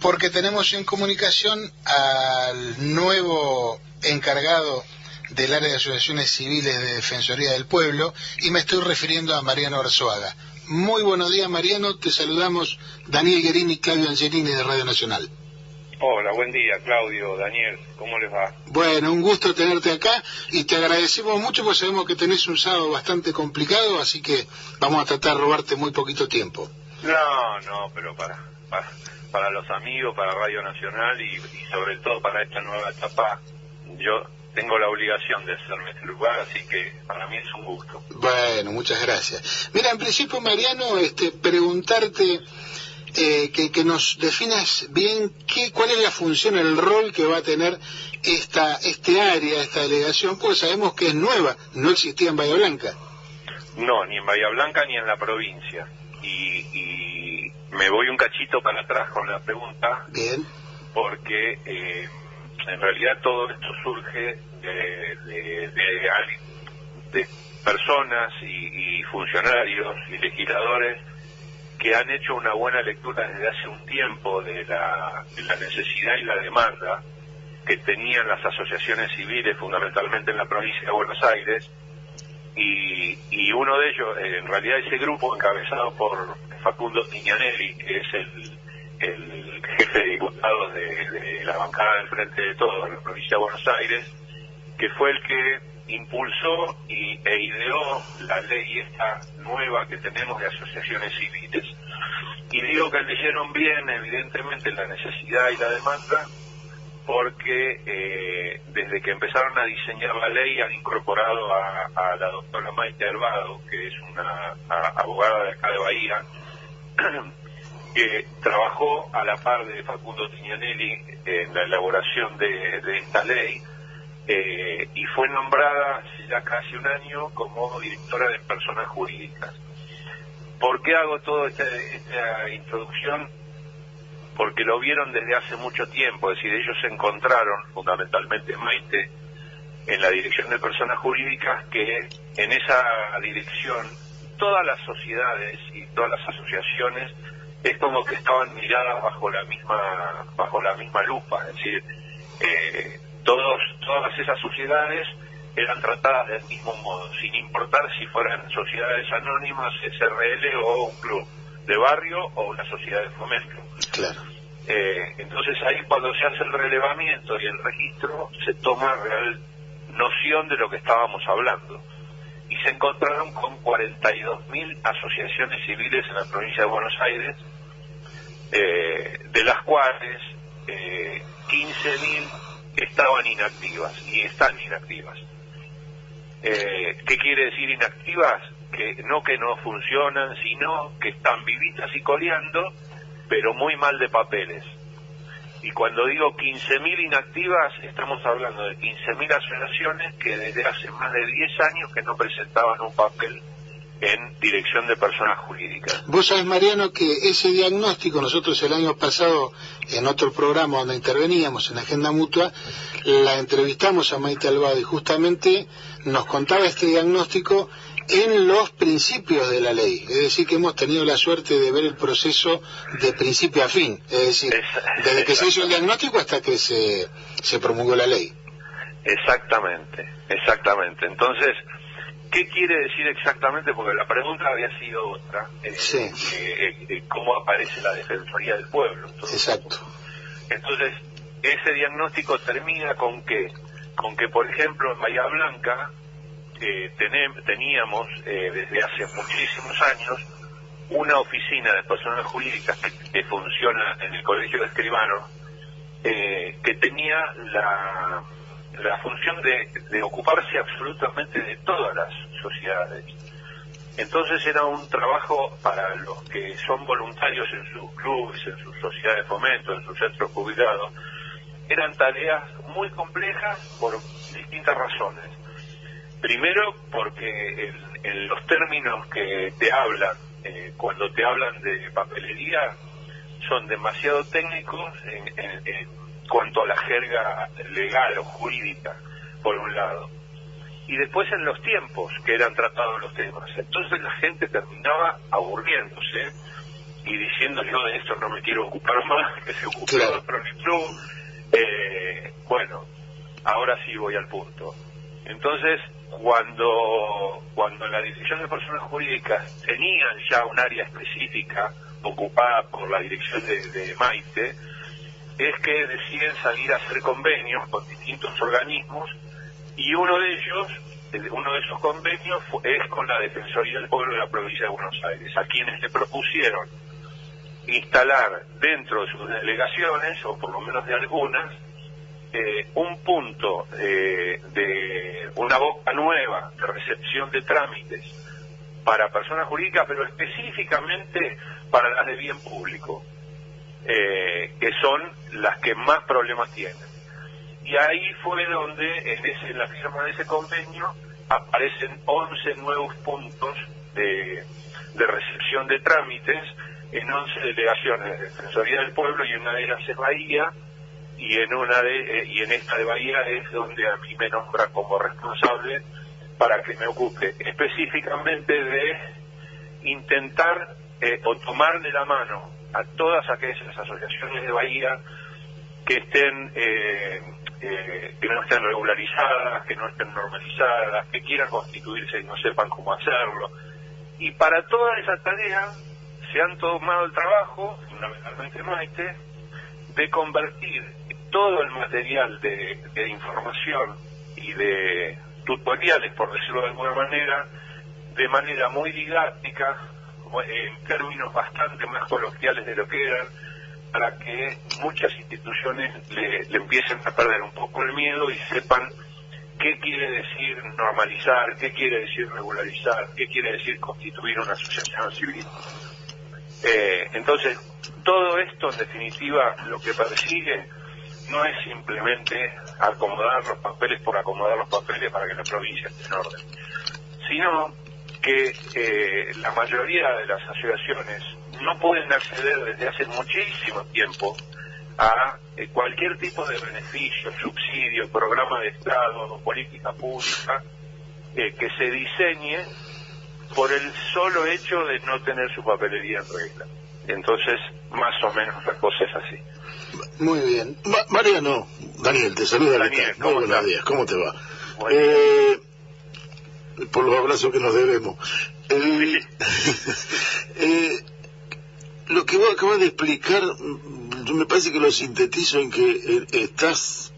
porque tenemos en comunicación al nuevo encargado del área de asociaciones civiles de Defensoría del Pueblo y me estoy refiriendo a Mariano Arzuaga. Muy buenos días Mariano, te saludamos Daniel Guerini y Claudio Angelini de Radio Nacional. Hola, buen día Claudio, Daniel, ¿cómo les va? Bueno, un gusto tenerte acá y te agradecemos mucho porque sabemos que tenés un sábado bastante complicado, así que vamos a tratar de robarte muy poquito tiempo. No, no, pero para, para, los amigos, para Radio Nacional y, sobre todo para esta nueva etapa, yo tengo la obligación de hacerme este lugar, así que para mí es un gusto. Bueno, muchas gracias. Mira, en principio, Mariano, este, preguntarte eh, que, nos definas bien qué, cuál es la función, el rol que va a tener esta, este área, esta delegación, pues sabemos que es nueva, no existía en Bahía Blanca. No, ni en Bahía Blanca ni en la provincia. Y, me voy un cachito para atrás con la pregunta. Bien. Porque eh, en realidad todo esto surge de, de, de, personas y, funcionarios y legisladores que han hecho una buena lectura desde hace un tiempo de la, la necesidad y la demanda que tenían las asociaciones civiles, fundamentalmente en la provincia de Buenos Aires, y, y uno de ellos, en realidad ese grupo encabezado por Facundo Tiñanelli, que es el, el jefe de diputados de, la bancada del Frente de Todos en la provincia de Buenos Aires, que fue el que impulsó y, e ideó la ley esta nueva que tenemos de asociaciones civiles. Y digo que leyeron bien, evidentemente, la necesidad y la demanda, porque eh, desde que empezaron a diseñar la ley han incorporado a, la doctora Maite Herbado, que es una abogada de acá de Bahía, que trabajó a la par de Facundo Tignanelli en la elaboración de, esta ley eh, y fue nombrada hace ya casi un año como directora de personas jurídicas. ¿Por qué hago toda este, esta introducción? Porque lo vieron desde hace mucho tiempo, es decir, ellos se encontraron, fundamentalmente Maite, en la dirección de personas jurídicas, que en esa dirección todas las sociedades y todas las asociaciones es como que estaban miradas bajo la misma bajo la misma lupa, es decir, eh, todos todas esas sociedades eran tratadas del mismo modo, sin importar si fueran sociedades anónimas, SRL o un club de barrio o una sociedad de fomento. Claro. Eh, entonces ahí cuando se hace el relevamiento y el registro se toma real noción de lo que estábamos hablando y se encontraron con 42.000 asociaciones civiles en la provincia de Buenos Aires, eh, de las cuales eh, 15.000 estaban inactivas y están inactivas. Eh, ¿Qué quiere decir inactivas? Que no que no funcionan, sino que están vivitas y coleando, pero muy mal de papeles. Y cuando digo 15.000 inactivas, estamos hablando de 15.000 asociaciones que desde hace más de 10 años que no presentaban un papel en dirección de personas jurídicas. Vos sabés, Mariano, que ese diagnóstico, nosotros el año pasado, en otro programa donde interveníamos, en Agenda Mutua, la entrevistamos a Maite Albado y justamente nos contaba este diagnóstico en los principios de la ley. Es decir, que hemos tenido la suerte de ver el proceso de principio a fin. Es decir, desde que se hizo el diagnóstico hasta que se, se promulgó la ley. Exactamente, exactamente. Entonces, ¿qué quiere decir exactamente? Porque la pregunta había sido otra. Eh, sí. Eh, eh, ¿Cómo aparece la Defensoría del Pueblo? Exacto. Entonces, ese diagnóstico termina con qué? Con que, por ejemplo, en Bahía Blanca teníamos eh, desde hace muchísimos años una oficina de personas jurídicas que, funciona en el Colegio de Escribanos, eh, que tenía la, función de, ocuparse absolutamente de todas las sociedades. Entonces era un trabajo para los que son voluntarios en sus clubes, en sus sociedades de fomento, en sus centros jubilados. Eran tareas muy complejas por distintas razones. Primero porque en, los términos que te hablan, eh, cuando te hablan de papelería, son demasiado técnicos en, cuanto a la jerga legal o jurídica, por un lado. Y después en los tiempos que eran tratados los temas. Entonces la gente terminaba aburriéndose y diciendo yo de esto no me quiero ocupar más, que se otro en el club, eh, bueno, ahora sí voy al punto. Entonces, cuando, cuando la Dirección de Personas Jurídicas tenían ya un área específica ocupada por la dirección de, Maite, es que deciden salir a hacer convenios con distintos organismos y uno de ellos, uno de esos convenios es con la Defensoría del Pueblo de la provincia de Buenos Aires, a quienes le propusieron instalar dentro de sus delegaciones, o por lo menos de algunas, eh, un punto eh, de una boca nueva de recepción de trámites para personas jurídicas, pero específicamente para las de bien público, eh, que son las que más problemas tienen. Y ahí fue donde, en, ese, en la firma de ese convenio, aparecen 11 nuevos puntos de, recepción de trámites en 11 delegaciones de Defensoría del Pueblo y una de ellas es Bahía, y en una de eh, y en esta de Bahía es donde a mí me nombra como responsable para que me ocupe específicamente de intentar eh, o tomar de la mano a todas aquellas asociaciones de Bahía que estén eh, que no estén regularizadas, que no estén normalizadas, que quieran constituirse y no sepan cómo hacerlo. Y para toda esa tarea se han tomado el trabajo, fundamentalmente Maite, de convertir todo el material de, información y de tutoriales, por decirlo de alguna manera, de manera muy didáctica, en términos bastante más coloquiales de lo que eran, para que muchas instituciones le, empiecen a perder un poco el miedo y sepan qué quiere decir normalizar, qué quiere decir regularizar, qué quiere decir constituir una asociación civil. Eh, entonces, todo esto en definitiva lo que persigue no es simplemente acomodar los papeles por acomodar los papeles para que la provincia esté en orden, sino que eh, la mayoría de las asociaciones no pueden acceder desde hace muchísimo tiempo a eh, cualquier tipo de beneficio, subsidio, programa de Estado o política pública que se diseñe por el solo hecho de no tener su papelería en regla. Entonces, más o menos la cosa es así. Muy bien. Mariano, Daniel, te saluda Daniel, Muy buenos días, ¿cómo te va? Eh, por los abrazos que nos debemos. Eh, lo que vos acabas de explicar, mm, me parece que lo sintetizo en que eh, estás,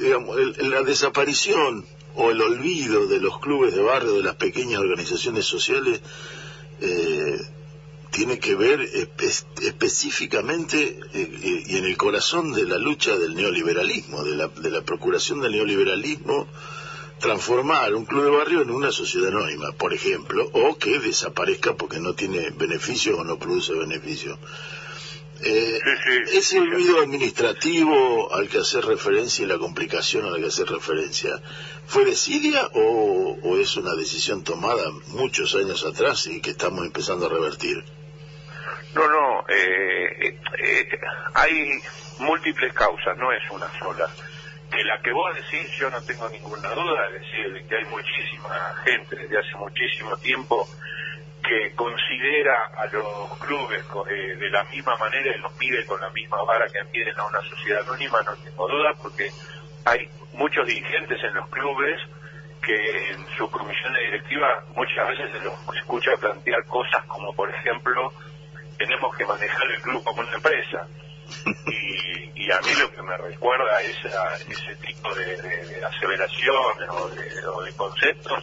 digamos, la desaparición o el olvido de los clubes de barrio, de las pequeñas organizaciones sociales, eh, tiene que ver específicamente eh, y en el corazón de la lucha del neoliberalismo, de la, de la procuración del neoliberalismo, transformar un club de barrio en una sociedad anónima, por ejemplo, o que desaparezca porque no tiene beneficios o no produce beneficios. Eh, ese olvido administrativo al que hacer referencia y la complicación a la que hacer referencia, ¿fue o, o, es una decisión tomada muchos años atrás y que estamos empezando a revertir? No, no, eh, eh, hay múltiples causas, no es una sola. Que la que vos decís, yo no tengo ninguna duda, es decir, que hay muchísima gente desde hace muchísimo tiempo que considera a los clubes eh, de la misma manera y los pide con la misma vara que piden a una sociedad anónima, no tengo duda, porque hay muchos dirigentes en los clubes que en su comisión de directiva muchas veces se los escucha plantear cosas como, por ejemplo, tenemos que manejar el club como una empresa. Y, a mí lo que me recuerda esa, ese tipo de, aseveraciones o de, o de conceptos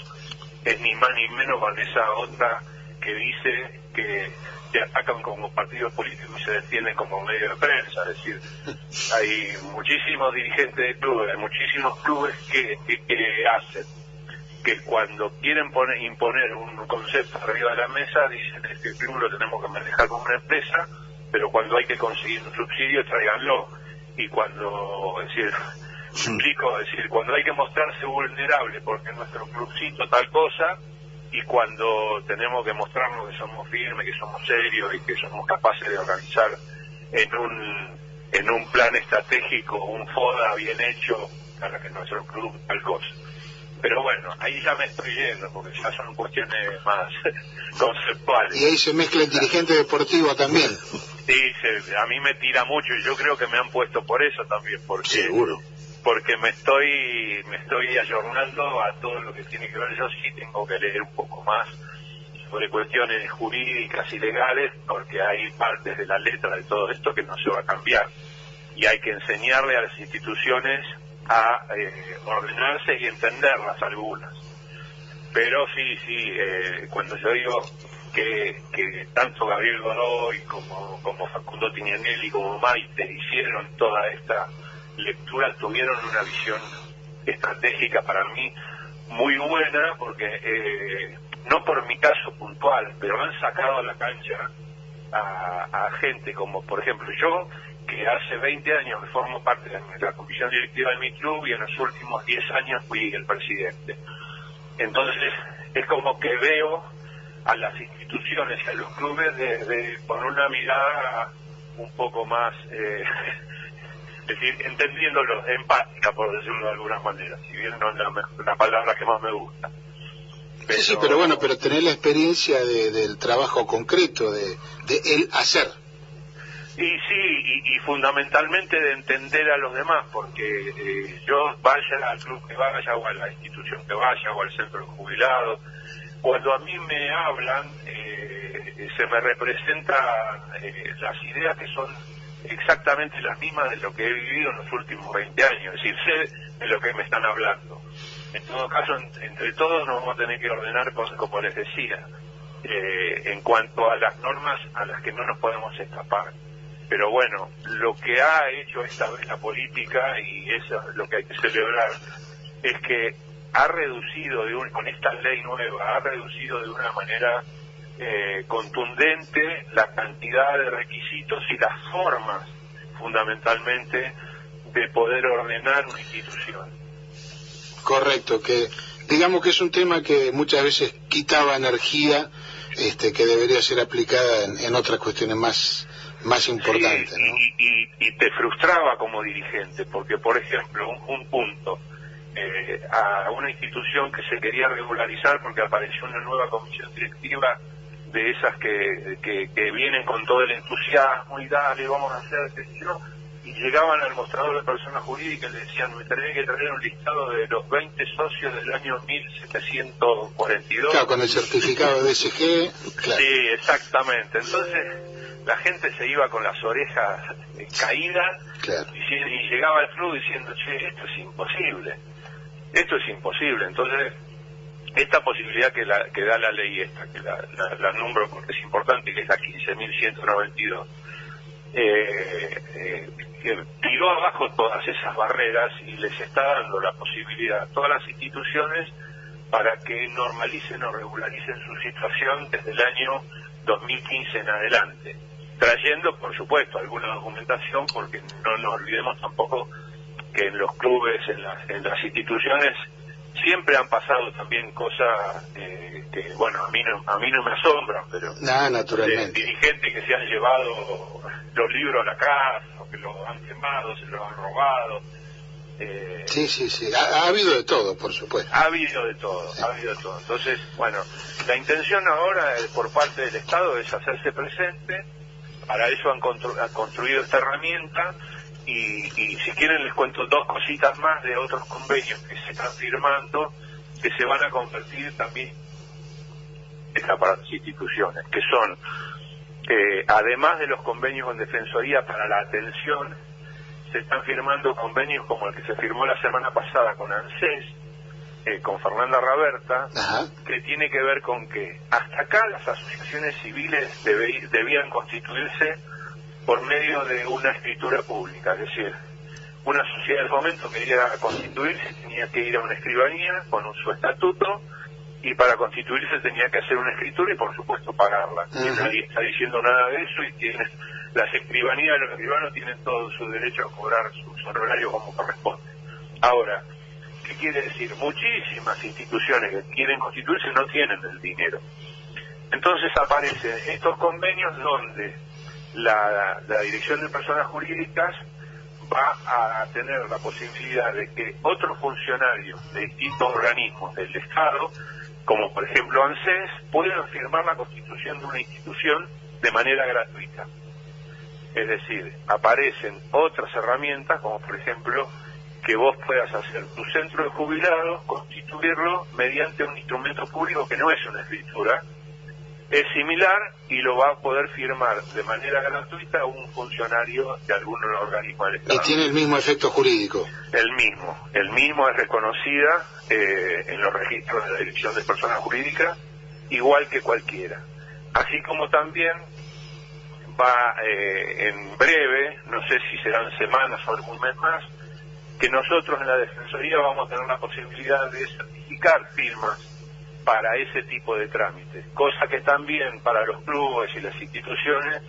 es ni más ni menos con esa otra que dice que se atacan como partidos políticos y se defienden como medio de prensa. Es decir, hay muchísimos dirigentes de clubes, hay muchísimos clubes que, hacen que cuando quieren poner, imponer un concepto arriba de la mesa dicen es que el club lo tenemos que manejar como una empresa, pero cuando hay que conseguir un subsidio tráiganlo. Y cuando, es decir, explico, es decir, cuando hay que mostrarse vulnerable porque nuestro clubcito tal cosa, y cuando tenemos que mostrarnos que somos firmes, que somos serios y que somos capaces de organizar en un, en un plan estratégico un FODA bien hecho para que nuestro club tal cosa. Pero bueno, ahí ya me estoy yendo, porque ya son cuestiones más conceptuales. Y ahí se mezcla el dirigente deportivo también. Sí, a mí me tira mucho y yo creo que me han puesto por eso también, porque Seguro. porque me estoy me estoy ayornando a todo lo que tiene que ver. Yo sí tengo que leer un poco más sobre cuestiones jurídicas y legales, porque hay partes de la letra de todo esto que no se va a cambiar. Y hay que enseñarle a las instituciones a eh, ordenarse y entenderlas algunas. Pero sí, sí, eh, cuando yo digo que, que tanto Gabriel Godoy como, como Facundo Tinianelli como Maite hicieron toda esta lectura, tuvieron una visión estratégica para mí muy buena, porque eh, no por mi caso puntual, pero han sacado a la cancha a, a gente como, por ejemplo, yo, que hace 20 años que formo parte de la comisión directiva de mi club y en los últimos 10 años fui el presidente. Entonces, es como que veo a las instituciones y a los clubes de, con una mirada un poco más, eh, es decir, entendiéndolo, empática, por decirlo de alguna manera, si bien no es la, la palabra que más me gusta. Sí, sí, pero bueno, pero tener la experiencia de, del trabajo concreto, de el hacer. Y sí, y, fundamentalmente de entender a los demás, porque eh, yo vaya al club que vaya, o a la institución que vaya, o al centro de jubilados, cuando a mí me hablan, eh, se me representan eh, las ideas que son exactamente las mismas de lo que he vivido en los últimos 20 años, es decir, sé de lo que me están hablando. En todo caso, entre todos nos vamos a tener que ordenar cosas, como les decía, eh, en cuanto a las normas a las que no nos podemos escapar. Pero bueno, lo que ha hecho esta vez la política, y eso es lo que hay que celebrar, es que ha reducido de con esta ley nueva, ha reducido de una manera eh, contundente la cantidad de requisitos y las formas, fundamentalmente, de poder ordenar una institución. Correcto, que digamos que es un tema que muchas veces quitaba energía este, que debería ser aplicada en otras cuestiones más más importante. y, te frustraba como dirigente, porque, por ejemplo, un, punto, eh, a una institución que se quería regularizar porque apareció una nueva comisión directiva de esas que, que, vienen con todo el entusiasmo y dale, vamos a hacer esto, y llegaban al mostrador de personas jurídicas y le decían, me tenés que traer un listado de los 20 socios del año 1742. Claro, con el certificado de SG. Sí, exactamente. Entonces, la gente se iba con las orejas eh, caídas y, llegaba al club diciendo, che, esto es imposible, esto es imposible. Entonces, esta posibilidad que, la, que da la ley esta, que la, la, nombro porque es importante, que es la 15.192, eh, eh, tiró abajo todas esas barreras y les está dando la posibilidad a todas las instituciones para que normalicen o regularicen su situación desde el año 2015 en adelante trayendo, por supuesto, alguna documentación, porque no nos olvidemos tampoco que en los clubes, en las, en las instituciones, siempre han pasado también cosas eh, que, bueno, a mí no, a mí no me asombran, pero nah, naturalmente. dirigentes que se han llevado los libros a la casa, o que los han quemado, se los han robado. Eh, sí, sí, sí, ha, habido de todo, por supuesto. Ha habido de todo, ha habido de todo. Entonces, bueno, la intención ahora eh, por parte del Estado es hacerse presente, para eso han, construido esta herramienta y, si quieren les cuento dos cositas más de otros convenios que se están firmando que se van a convertir también para instituciones, que son, eh, además de los convenios con Defensoría para la atención, se están firmando convenios como el que se firmó la semana pasada con ANSES, eh, con Fernanda Raberta, que tiene que ver con que hasta acá las asociaciones civiles debían constituirse por medio de una escritura pública, es decir, una sociedad del momento quería constituirse, tenía que ir a una escribanía con su estatuto y para constituirse tenía que hacer una escritura y por supuesto pagarla. nadie está diciendo nada de eso y tienes, las escribanías, los escribanos tienen todo su derecho a cobrar su honorario como corresponde. Ahora, ¿Qué quiere decir? Muchísimas instituciones que quieren constituirse no tienen el dinero. Entonces aparecen estos convenios donde la, Dirección de Personas Jurídicas va a tener la posibilidad de que otros funcionarios de distintos organismos del Estado, como por ejemplo ANSES, puedan firmar la constitución de una institución de manera gratuita. Es decir, aparecen otras herramientas, como por ejemplo que vos puedas hacer tu centro de jubilados, constituirlo mediante un instrumento público que no es una escritura, es similar y lo va a poder firmar de manera gratuita un funcionario de algún organismo del Estado. Y tiene el mismo efecto jurídico. El mismo, el mismo es reconocida eh, en los registros de la Dirección de Personas Jurídicas, igual que cualquiera. Así como también va eh, en breve, no sé si serán semanas o algún mes más, que nosotros en la Defensoría vamos a tener la posibilidad de certificar firmas para ese tipo de trámites, cosa que también para los clubes y las instituciones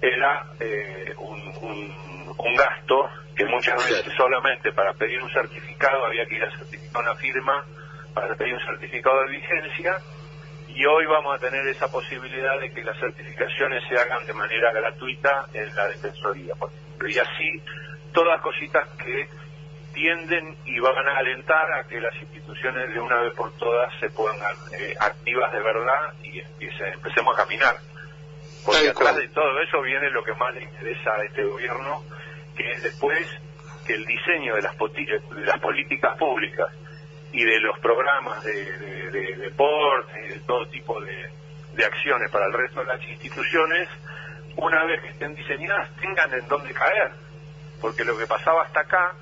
era eh, un, gasto que muchas veces solamente para pedir un certificado había que ir a certificar una firma para pedir un certificado de vigencia y hoy vamos a tener esa posibilidad de que las certificaciones se hagan de manera gratuita en la Defensoría, Y así, todas cositas que tienden y van a alentar a que las instituciones de una vez por todas se pongan eh, activas de verdad y empecemos a caminar. Porque atrás de todo eso viene lo que más le interesa a este gobierno, que es después que el diseño de las, de las políticas públicas y de los programas de, deporte y de todo tipo de, de acciones para el resto de las instituciones, una vez que estén diseñadas, tengan en dónde caer. Porque lo que pasaba hasta acá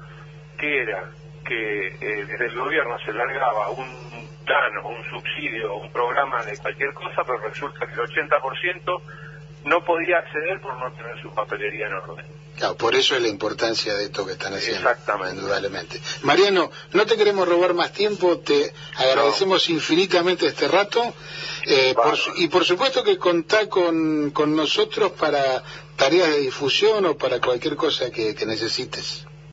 que era que eh, desde el gobierno se largaba un plan o un subsidio o un programa de cualquier cosa, pero resulta que el 80% no podía acceder por no tener su papelería en orden. Claro, por eso es la importancia de esto que están haciendo. Exactamente. Indudablemente. Mariano, no te queremos robar más tiempo, te agradecemos infinitamente este rato eh, y por supuesto que contá con, con nosotros para tareas de difusión o para cualquier cosa que necesites.